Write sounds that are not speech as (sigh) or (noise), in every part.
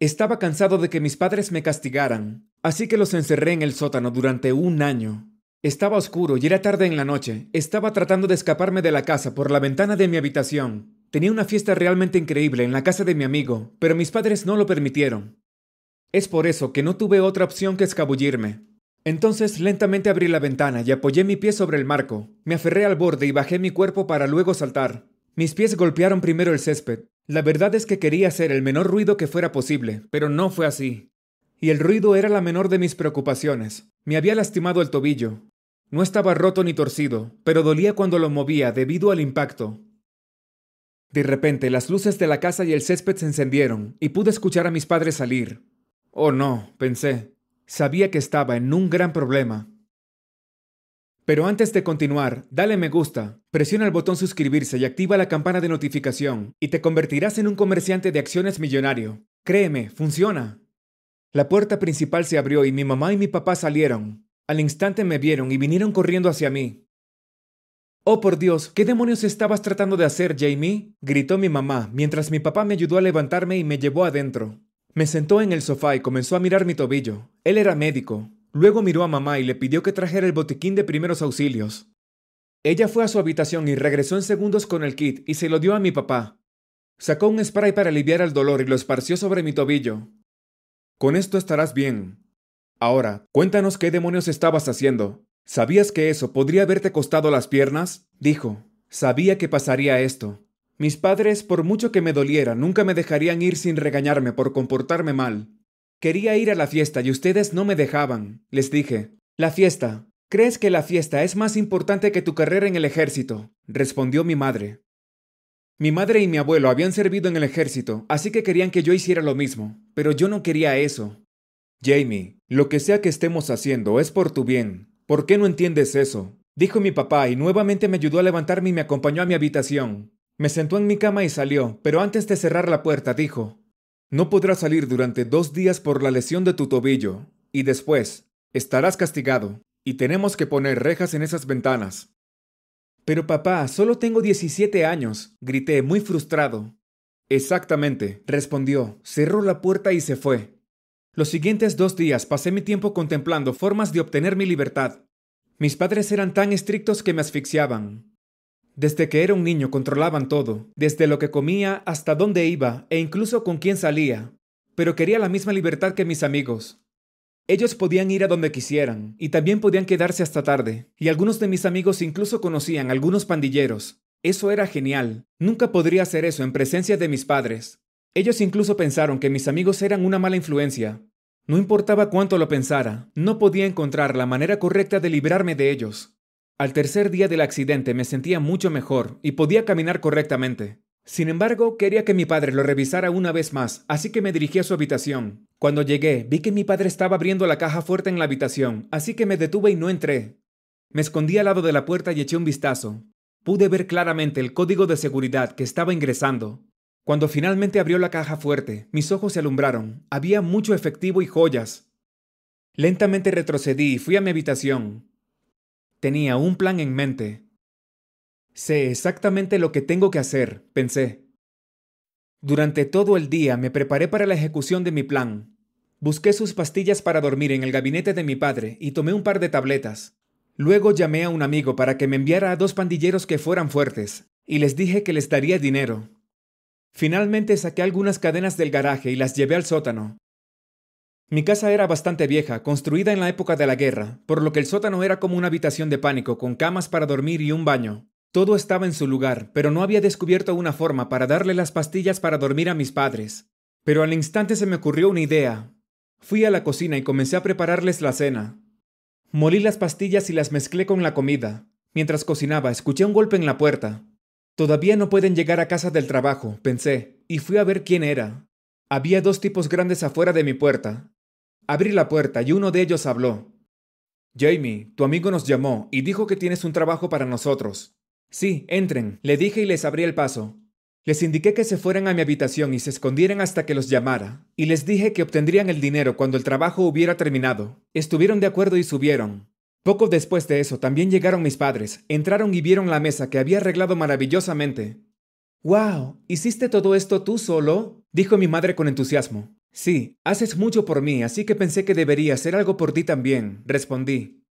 Estaba cansado de que mis padres me castigaran, así que los encerré en el sótano durante un año. Estaba oscuro y era tarde en la noche. Estaba tratando de escaparme de la casa por la ventana de mi habitación. Tenía una fiesta realmente increíble en la casa de mi amigo, pero mis padres no lo permitieron. Es por eso que no tuve otra opción que escabullirme. Entonces lentamente abrí la ventana y apoyé mi pie sobre el marco. Me aferré al borde y bajé mi cuerpo para luego saltar. Mis pies golpearon primero el césped. La verdad es que quería hacer el menor ruido que fuera posible, pero no fue así. Y el ruido era la menor de mis preocupaciones. Me había lastimado el tobillo. No estaba roto ni torcido, pero dolía cuando lo movía debido al impacto. De repente las luces de la casa y el césped se encendieron, y pude escuchar a mis padres salir. Oh no, pensé. Sabía que estaba en un gran problema. Pero antes de continuar, dale me gusta, presiona el botón suscribirse y activa la campana de notificación, y te convertirás en un comerciante de acciones millonario. Créeme, funciona. La puerta principal se abrió y mi mamá y mi papá salieron. Al instante me vieron y vinieron corriendo hacia mí. Oh, por Dios, ¿qué demonios estabas tratando de hacer, Jamie? gritó mi mamá, mientras mi papá me ayudó a levantarme y me llevó adentro. Me sentó en el sofá y comenzó a mirar mi tobillo. Él era médico. Luego miró a mamá y le pidió que trajera el botiquín de primeros auxilios. Ella fue a su habitación y regresó en segundos con el kit y se lo dio a mi papá. Sacó un spray para aliviar el dolor y lo esparció sobre mi tobillo. Con esto estarás bien. Ahora, cuéntanos qué demonios estabas haciendo. ¿Sabías que eso podría haberte costado las piernas? Dijo. Sabía que pasaría esto. Mis padres, por mucho que me doliera, nunca me dejarían ir sin regañarme por comportarme mal. Quería ir a la fiesta y ustedes no me dejaban. Les dije. La fiesta. ¿Crees que la fiesta es más importante que tu carrera en el ejército? respondió mi madre. Mi madre y mi abuelo habían servido en el ejército, así que querían que yo hiciera lo mismo, pero yo no quería eso. Jamie, lo que sea que estemos haciendo es por tu bien. ¿Por qué no entiendes eso? Dijo mi papá y nuevamente me ayudó a levantarme y me acompañó a mi habitación. Me sentó en mi cama y salió, pero antes de cerrar la puerta dijo, No podrás salir durante dos días por la lesión de tu tobillo, y después estarás castigado, y tenemos que poner rejas en esas ventanas. Pero papá, solo tengo 17 años, grité, muy frustrado. Exactamente, respondió, cerró la puerta y se fue. Los siguientes dos días pasé mi tiempo contemplando formas de obtener mi libertad. Mis padres eran tan estrictos que me asfixiaban. Desde que era un niño controlaban todo, desde lo que comía hasta dónde iba e incluso con quién salía. Pero quería la misma libertad que mis amigos. Ellos podían ir a donde quisieran, y también podían quedarse hasta tarde, y algunos de mis amigos incluso conocían algunos pandilleros. Eso era genial. Nunca podría hacer eso en presencia de mis padres. Ellos incluso pensaron que mis amigos eran una mala influencia. No importaba cuánto lo pensara, no podía encontrar la manera correcta de librarme de ellos. Al tercer día del accidente me sentía mucho mejor y podía caminar correctamente. Sin embargo, quería que mi padre lo revisara una vez más, así que me dirigí a su habitación. Cuando llegué, vi que mi padre estaba abriendo la caja fuerte en la habitación, así que me detuve y no entré. Me escondí al lado de la puerta y eché un vistazo. Pude ver claramente el código de seguridad que estaba ingresando. Cuando finalmente abrió la caja fuerte, mis ojos se alumbraron. Había mucho efectivo y joyas. Lentamente retrocedí y fui a mi habitación. Tenía un plan en mente. Sé exactamente lo que tengo que hacer, pensé. Durante todo el día me preparé para la ejecución de mi plan. Busqué sus pastillas para dormir en el gabinete de mi padre y tomé un par de tabletas. Luego llamé a un amigo para que me enviara a dos pandilleros que fueran fuertes, y les dije que les daría dinero. Finalmente saqué algunas cadenas del garaje y las llevé al sótano. Mi casa era bastante vieja, construida en la época de la guerra, por lo que el sótano era como una habitación de pánico, con camas para dormir y un baño. Todo estaba en su lugar, pero no había descubierto una forma para darle las pastillas para dormir a mis padres. Pero al instante se me ocurrió una idea. Fui a la cocina y comencé a prepararles la cena. Molí las pastillas y las mezclé con la comida. Mientras cocinaba, escuché un golpe en la puerta. Todavía no pueden llegar a casa del trabajo, pensé, y fui a ver quién era. Había dos tipos grandes afuera de mi puerta. Abrí la puerta y uno de ellos habló. Jamie, tu amigo nos llamó y dijo que tienes un trabajo para nosotros. Sí, entren, le dije y les abrí el paso. Les indiqué que se fueran a mi habitación y se escondieran hasta que los llamara, y les dije que obtendrían el dinero cuando el trabajo hubiera terminado. Estuvieron de acuerdo y subieron. Poco después de eso también llegaron mis padres, entraron y vieron la mesa que había arreglado maravillosamente. ¡Wow! ¿Hiciste todo esto tú solo? dijo mi madre con entusiasmo. Sí, haces mucho por mí, así que pensé que debería hacer algo por ti también, respondí.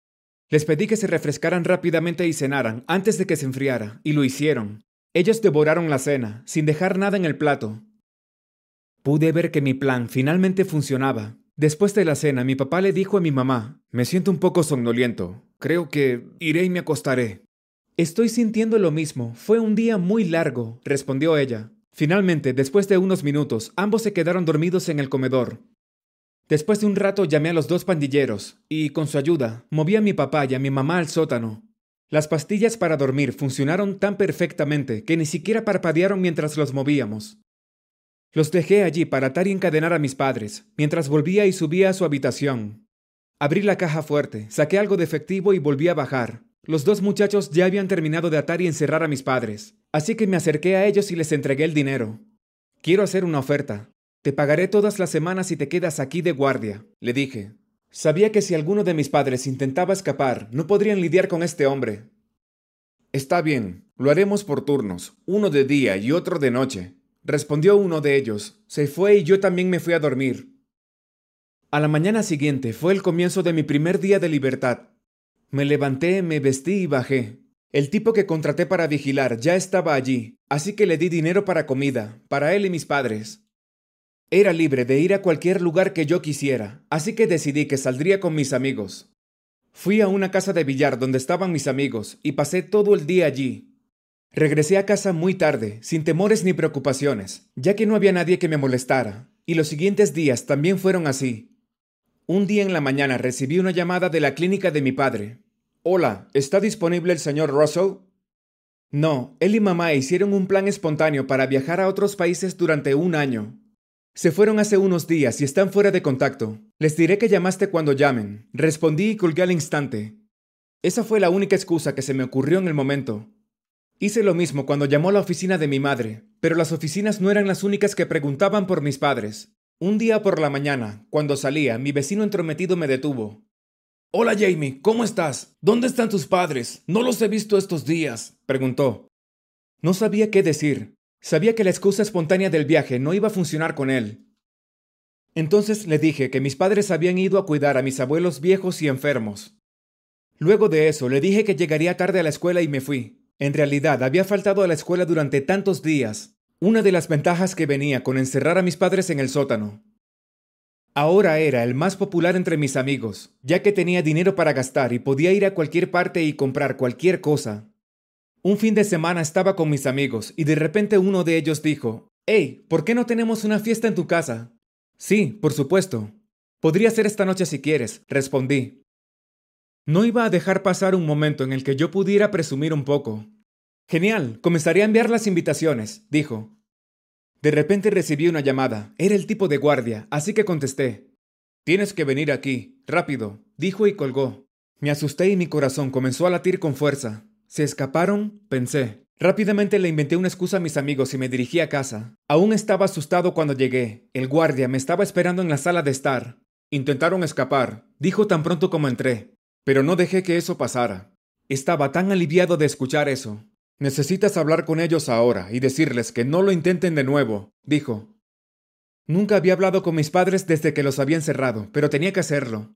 Les pedí que se refrescaran rápidamente y cenaran antes de que se enfriara, y lo hicieron. Ellos devoraron la cena, sin dejar nada en el plato. Pude ver que mi plan finalmente funcionaba. Después de la cena, mi papá le dijo a mi mamá, me siento un poco somnoliento. Creo que iré y me acostaré. Estoy sintiendo lo mismo. Fue un día muy largo, respondió ella. Finalmente, después de unos minutos, ambos se quedaron dormidos en el comedor. Después de un rato llamé a los dos pandilleros y, con su ayuda, moví a mi papá y a mi mamá al sótano. Las pastillas para dormir funcionaron tan perfectamente que ni siquiera parpadearon mientras los movíamos. Los dejé allí para atar y encadenar a mis padres, mientras volvía y subía a su habitación. Abrí la caja fuerte, saqué algo de efectivo y volví a bajar. Los dos muchachos ya habían terminado de atar y encerrar a mis padres, así que me acerqué a ellos y les entregué el dinero. Quiero hacer una oferta. Te pagaré todas las semanas si te quedas aquí de guardia, le dije. Sabía que si alguno de mis padres intentaba escapar, no podrían lidiar con este hombre. Está bien, lo haremos por turnos, uno de día y otro de noche, respondió uno de ellos. Se fue y yo también me fui a dormir. A la mañana siguiente fue el comienzo de mi primer día de libertad. Me levanté, me vestí y bajé. El tipo que contraté para vigilar ya estaba allí, así que le di dinero para comida, para él y mis padres. Era libre de ir a cualquier lugar que yo quisiera, así que decidí que saldría con mis amigos. Fui a una casa de billar donde estaban mis amigos y pasé todo el día allí. Regresé a casa muy tarde, sin temores ni preocupaciones, ya que no había nadie que me molestara, y los siguientes días también fueron así. Un día en la mañana recibí una llamada de la clínica de mi padre. Hola, ¿está disponible el señor Russell? No, él y mamá hicieron un plan espontáneo para viajar a otros países durante un año. Se fueron hace unos días y están fuera de contacto. Les diré que llamaste cuando llamen. Respondí y colgué al instante. Esa fue la única excusa que se me ocurrió en el momento. Hice lo mismo cuando llamó a la oficina de mi madre, pero las oficinas no eran las únicas que preguntaban por mis padres. Un día por la mañana, cuando salía, mi vecino entrometido me detuvo. Hola Jamie, ¿cómo estás? ¿Dónde están tus padres? No los he visto estos días, preguntó. No sabía qué decir. Sabía que la excusa espontánea del viaje no iba a funcionar con él. Entonces le dije que mis padres habían ido a cuidar a mis abuelos viejos y enfermos. Luego de eso le dije que llegaría tarde a la escuela y me fui. En realidad había faltado a la escuela durante tantos días, una de las ventajas que venía con encerrar a mis padres en el sótano. Ahora era el más popular entre mis amigos, ya que tenía dinero para gastar y podía ir a cualquier parte y comprar cualquier cosa. Un fin de semana estaba con mis amigos y de repente uno de ellos dijo, Hey, ¿por qué no tenemos una fiesta en tu casa? Sí, por supuesto. Podría ser esta noche si quieres, respondí. No iba a dejar pasar un momento en el que yo pudiera presumir un poco. Genial, comenzaré a enviar las invitaciones, dijo. De repente recibí una llamada. Era el tipo de guardia, así que contesté. Tienes que venir aquí, rápido, dijo y colgó. Me asusté y mi corazón comenzó a latir con fuerza. ¿Se escaparon? pensé. Rápidamente le inventé una excusa a mis amigos y me dirigí a casa. Aún estaba asustado cuando llegué. El guardia me estaba esperando en la sala de estar. Intentaron escapar, dijo tan pronto como entré. Pero no dejé que eso pasara. Estaba tan aliviado de escuchar eso. Necesitas hablar con ellos ahora y decirles que no lo intenten de nuevo, dijo. Nunca había hablado con mis padres desde que los había encerrado, pero tenía que hacerlo.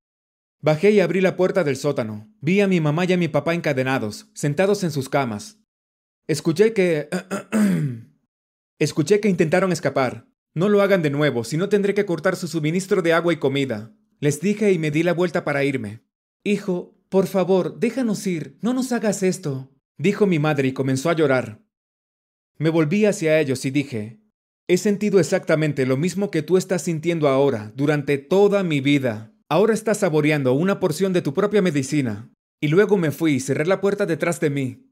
Bajé y abrí la puerta del sótano. Vi a mi mamá y a mi papá encadenados, sentados en sus camas. Escuché que... (clears throat) Escuché que intentaron escapar. No lo hagan de nuevo, si no tendré que cortar su suministro de agua y comida. Les dije y me di la vuelta para irme. Hijo, por favor, déjanos ir, no nos hagas esto dijo mi madre y comenzó a llorar. Me volví hacia ellos y dije, he sentido exactamente lo mismo que tú estás sintiendo ahora durante toda mi vida. Ahora estás saboreando una porción de tu propia medicina. Y luego me fui y cerré la puerta detrás de mí.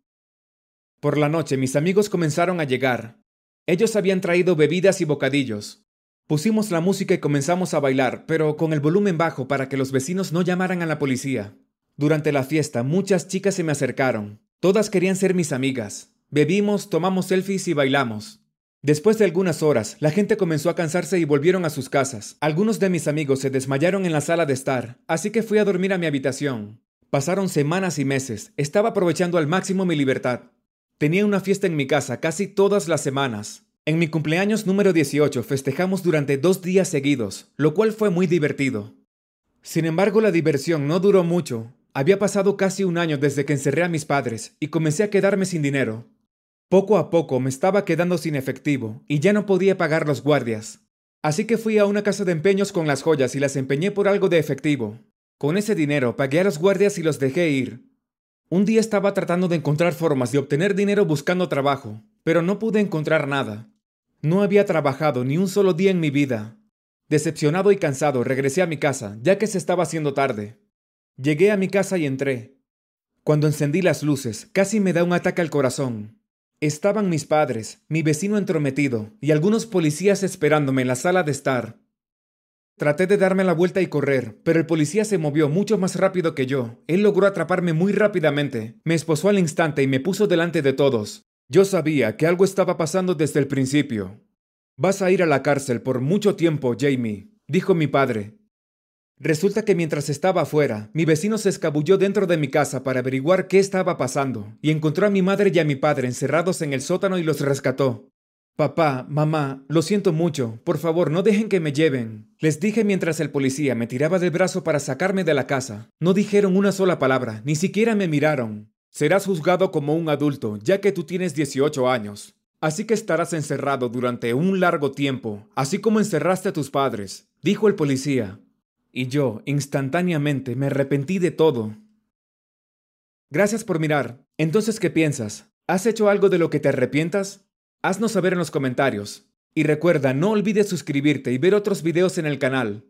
Por la noche mis amigos comenzaron a llegar. Ellos habían traído bebidas y bocadillos. Pusimos la música y comenzamos a bailar, pero con el volumen bajo para que los vecinos no llamaran a la policía. Durante la fiesta muchas chicas se me acercaron. Todas querían ser mis amigas. Bebimos, tomamos selfies y bailamos. Después de algunas horas, la gente comenzó a cansarse y volvieron a sus casas. Algunos de mis amigos se desmayaron en la sala de estar, así que fui a dormir a mi habitación. Pasaron semanas y meses, estaba aprovechando al máximo mi libertad. Tenía una fiesta en mi casa casi todas las semanas. En mi cumpleaños número 18 festejamos durante dos días seguidos, lo cual fue muy divertido. Sin embargo, la diversión no duró mucho. Había pasado casi un año desde que encerré a mis padres y comencé a quedarme sin dinero. Poco a poco me estaba quedando sin efectivo y ya no podía pagar los guardias. Así que fui a una casa de empeños con las joyas y las empeñé por algo de efectivo. Con ese dinero pagué a los guardias y los dejé ir. Un día estaba tratando de encontrar formas de obtener dinero buscando trabajo, pero no pude encontrar nada. No había trabajado ni un solo día en mi vida. Decepcionado y cansado, regresé a mi casa, ya que se estaba haciendo tarde. Llegué a mi casa y entré. Cuando encendí las luces, casi me da un ataque al corazón. Estaban mis padres, mi vecino entrometido y algunos policías esperándome en la sala de estar. Traté de darme la vuelta y correr, pero el policía se movió mucho más rápido que yo. Él logró atraparme muy rápidamente, me esposó al instante y me puso delante de todos. Yo sabía que algo estaba pasando desde el principio. Vas a ir a la cárcel por mucho tiempo, Jamie, dijo mi padre. Resulta que mientras estaba afuera, mi vecino se escabulló dentro de mi casa para averiguar qué estaba pasando, y encontró a mi madre y a mi padre encerrados en el sótano y los rescató. Papá, mamá, lo siento mucho, por favor no dejen que me lleven. Les dije mientras el policía me tiraba del brazo para sacarme de la casa. No dijeron una sola palabra, ni siquiera me miraron. Serás juzgado como un adulto, ya que tú tienes 18 años. Así que estarás encerrado durante un largo tiempo, así como encerraste a tus padres, dijo el policía. Y yo, instantáneamente, me arrepentí de todo. Gracias por mirar. Entonces, ¿qué piensas? ¿Has hecho algo de lo que te arrepientas? Haznos saber en los comentarios. Y recuerda, no olvides suscribirte y ver otros videos en el canal.